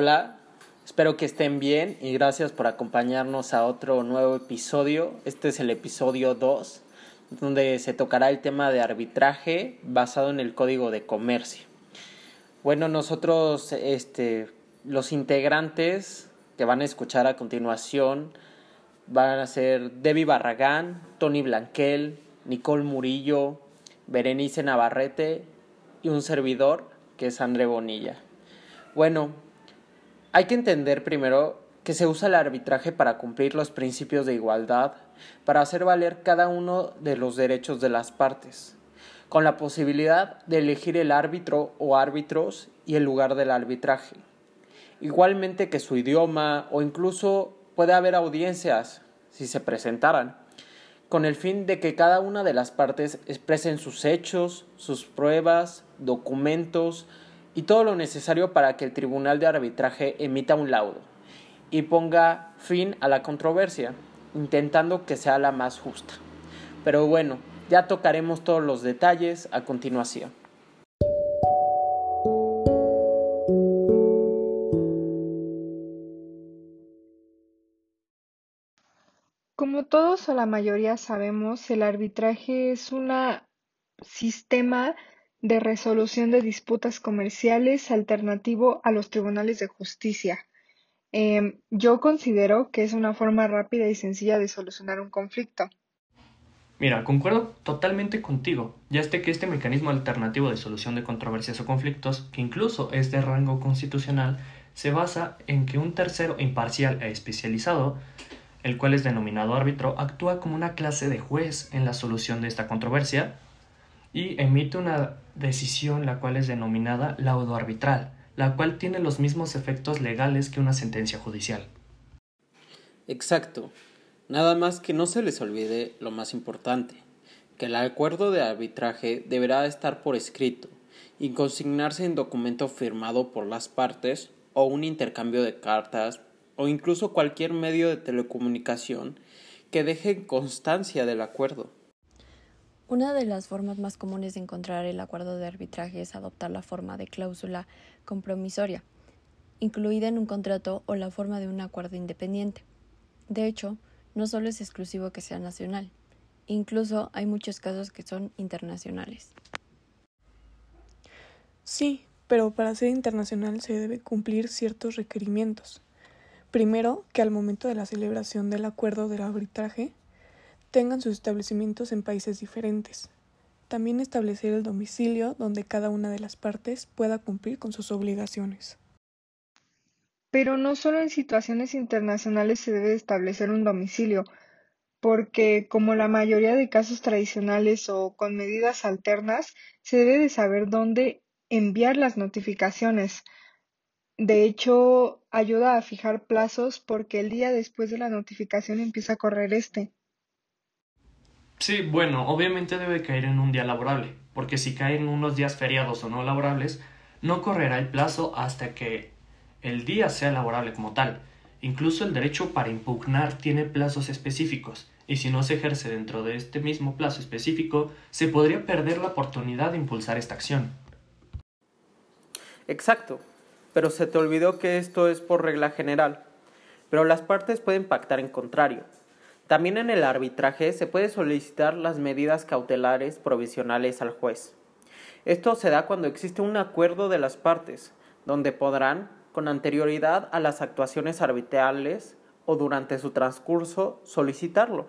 Hola, espero que estén bien y gracias por acompañarnos a otro nuevo episodio. Este es el episodio 2, donde se tocará el tema de arbitraje basado en el Código de Comercio. Bueno, nosotros, este, los integrantes que van a escuchar a continuación van a ser Debbie Barragán, Tony Blanquel, Nicole Murillo, Berenice Navarrete y un servidor que es André Bonilla. Bueno, hay que entender primero que se usa el arbitraje para cumplir los principios de igualdad, para hacer valer cada uno de los derechos de las partes, con la posibilidad de elegir el árbitro o árbitros y el lugar del arbitraje. Igualmente que su idioma o incluso puede haber audiencias, si se presentaran, con el fin de que cada una de las partes expresen sus hechos, sus pruebas, documentos, y todo lo necesario para que el tribunal de arbitraje emita un laudo y ponga fin a la controversia, intentando que sea la más justa. Pero bueno, ya tocaremos todos los detalles a continuación. Como todos o la mayoría sabemos, el arbitraje es un sistema de resolución de disputas comerciales alternativo a los tribunales de justicia. Em, yo considero que es una forma rápida y sencilla de solucionar un conflicto. Mira, concuerdo totalmente contigo, ya este que este mecanismo alternativo de solución de controversias o conflictos, que incluso es de rango constitucional, se basa en que un tercero imparcial e especializado, el cual es denominado árbitro, actúa como una clase de juez en la solución de esta controversia y emite una decisión la cual es denominada laudo arbitral, la cual tiene los mismos efectos legales que una sentencia judicial. Exacto. Nada más que no se les olvide lo más importante, que el acuerdo de arbitraje deberá estar por escrito y consignarse en documento firmado por las partes o un intercambio de cartas o incluso cualquier medio de telecomunicación que deje constancia del acuerdo. Una de las formas más comunes de encontrar el acuerdo de arbitraje es adoptar la forma de cláusula compromisoria, incluida en un contrato o la forma de un acuerdo independiente. De hecho, no solo es exclusivo que sea nacional, incluso hay muchos casos que son internacionales. Sí, pero para ser internacional se debe cumplir ciertos requerimientos. Primero, que al momento de la celebración del acuerdo del arbitraje tengan sus establecimientos en países diferentes. También establecer el domicilio donde cada una de las partes pueda cumplir con sus obligaciones. Pero no solo en situaciones internacionales se debe establecer un domicilio, porque como la mayoría de casos tradicionales o con medidas alternas, se debe de saber dónde enviar las notificaciones. De hecho, ayuda a fijar plazos porque el día después de la notificación empieza a correr este. Sí, bueno, obviamente debe caer en un día laborable, porque si cae en unos días feriados o no laborables, no correrá el plazo hasta que el día sea laborable como tal. Incluso el derecho para impugnar tiene plazos específicos, y si no se ejerce dentro de este mismo plazo específico, se podría perder la oportunidad de impulsar esta acción. Exacto, pero se te olvidó que esto es por regla general, pero las partes pueden pactar en contrario, también en el arbitraje se puede solicitar las medidas cautelares provisionales al juez. Esto se da cuando existe un acuerdo de las partes, donde podrán, con anterioridad a las actuaciones arbitrales o durante su transcurso, solicitarlo.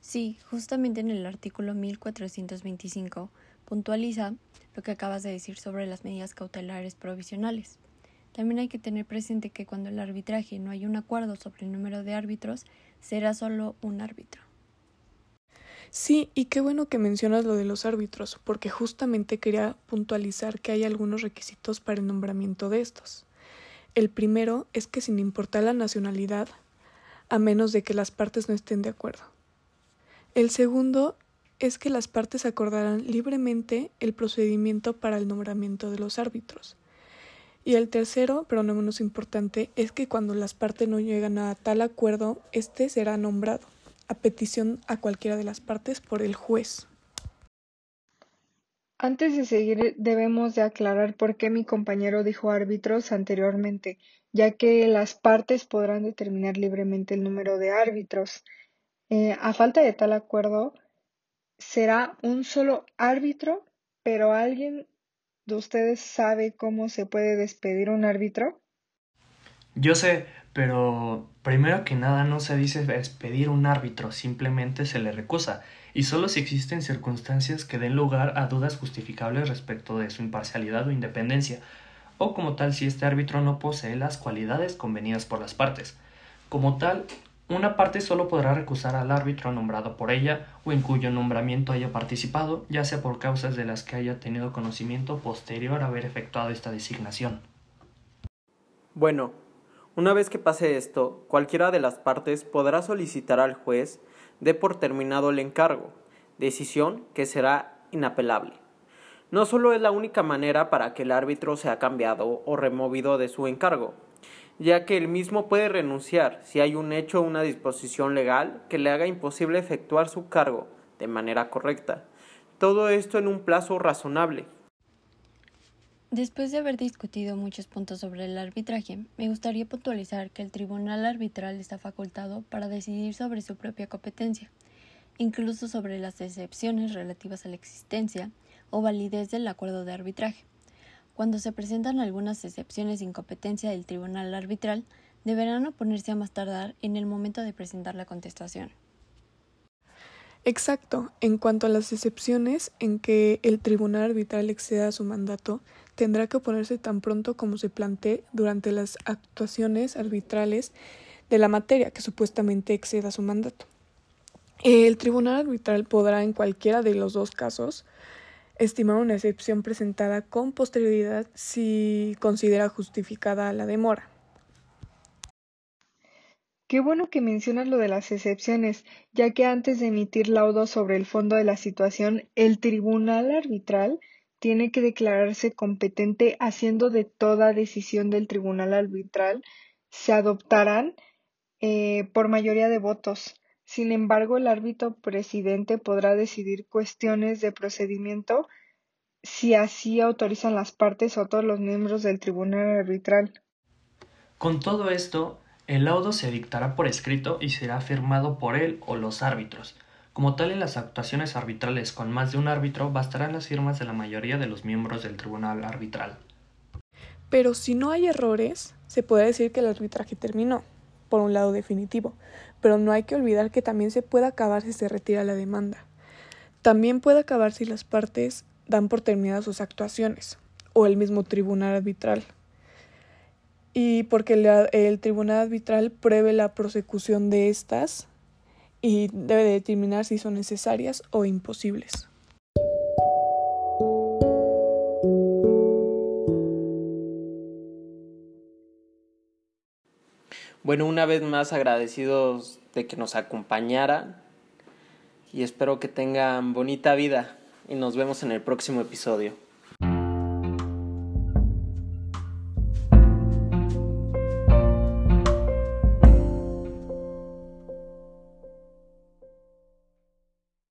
Sí, justamente en el artículo 1425 puntualiza lo que acabas de decir sobre las medidas cautelares provisionales. También hay que tener presente que cuando el arbitraje no hay un acuerdo sobre el número de árbitros, será solo un árbitro. Sí, y qué bueno que mencionas lo de los árbitros, porque justamente quería puntualizar que hay algunos requisitos para el nombramiento de estos. El primero es que sin importar la nacionalidad, a menos de que las partes no estén de acuerdo. El segundo es que las partes acordarán libremente el procedimiento para el nombramiento de los árbitros. Y el tercero, pero no menos importante, es que cuando las partes no llegan a tal acuerdo, éste será nombrado, a petición a cualquiera de las partes, por el juez. Antes de seguir, debemos de aclarar por qué mi compañero dijo árbitros anteriormente, ya que las partes podrán determinar libremente el número de árbitros. Eh, a falta de tal acuerdo, será un solo árbitro, pero ¿alguien de ustedes sabe cómo se puede despedir un árbitro? Yo sé, pero primero que nada no se dice despedir un árbitro, simplemente se le recusa, y solo si existen circunstancias que den lugar a dudas justificables respecto de su imparcialidad o independencia, o como tal si este árbitro no posee las cualidades convenidas por las partes. Como tal, una parte solo podrá recusar al árbitro nombrado por ella o en cuyo nombramiento haya participado, ya sea por causas de las que haya tenido conocimiento posterior a haber efectuado esta designación. Bueno, una vez que pase esto, cualquiera de las partes podrá solicitar al juez de por terminado el encargo, decisión que será inapelable. No solo es la única manera para que el árbitro sea cambiado o removido de su encargo, ya que el mismo puede renunciar si hay un hecho o una disposición legal que le haga imposible efectuar su cargo de manera correcta. Todo esto en un plazo razonable. Después de haber discutido muchos puntos sobre el arbitraje, me gustaría puntualizar que el tribunal arbitral está facultado para decidir sobre su propia competencia, incluso sobre las excepciones relativas a la existencia o validez del acuerdo de arbitraje. Cuando se presentan algunas excepciones de incompetencia del tribunal arbitral, deberán oponerse a más tardar en el momento de presentar la contestación. Exacto. En cuanto a las excepciones en que el tribunal arbitral exceda su mandato, tendrá que oponerse tan pronto como se plantee durante las actuaciones arbitrales de la materia que supuestamente exceda su mandato. El tribunal arbitral podrá, en cualquiera de los dos casos, estimar una excepción presentada con posterioridad si considera justificada la demora. Qué bueno que mencionas lo de las excepciones, ya que antes de emitir laudo sobre el fondo de la situación, el tribunal arbitral tiene que declararse competente haciendo de toda decisión del tribunal arbitral se adoptarán eh, por mayoría de votos. Sin embargo, el árbitro presidente podrá decidir cuestiones de procedimiento si así autorizan las partes o todos los miembros del tribunal arbitral. Con todo esto, el laudo se dictará por escrito y será firmado por él o los árbitros. Como tal, en las actuaciones arbitrales con más de un árbitro bastarán las firmas de la mayoría de los miembros del tribunal arbitral. Pero si no hay errores, se puede decir que el arbitraje terminó por un lado definitivo, pero no hay que olvidar que también se puede acabar si se retira la demanda. También puede acabar si las partes dan por terminadas sus actuaciones, o el mismo tribunal arbitral. Y porque el tribunal arbitral prevé la prosecución de estas y debe determinar si son necesarias o imposibles. Bueno, una vez más agradecidos de que nos acompañaran y espero que tengan bonita vida y nos vemos en el próximo episodio.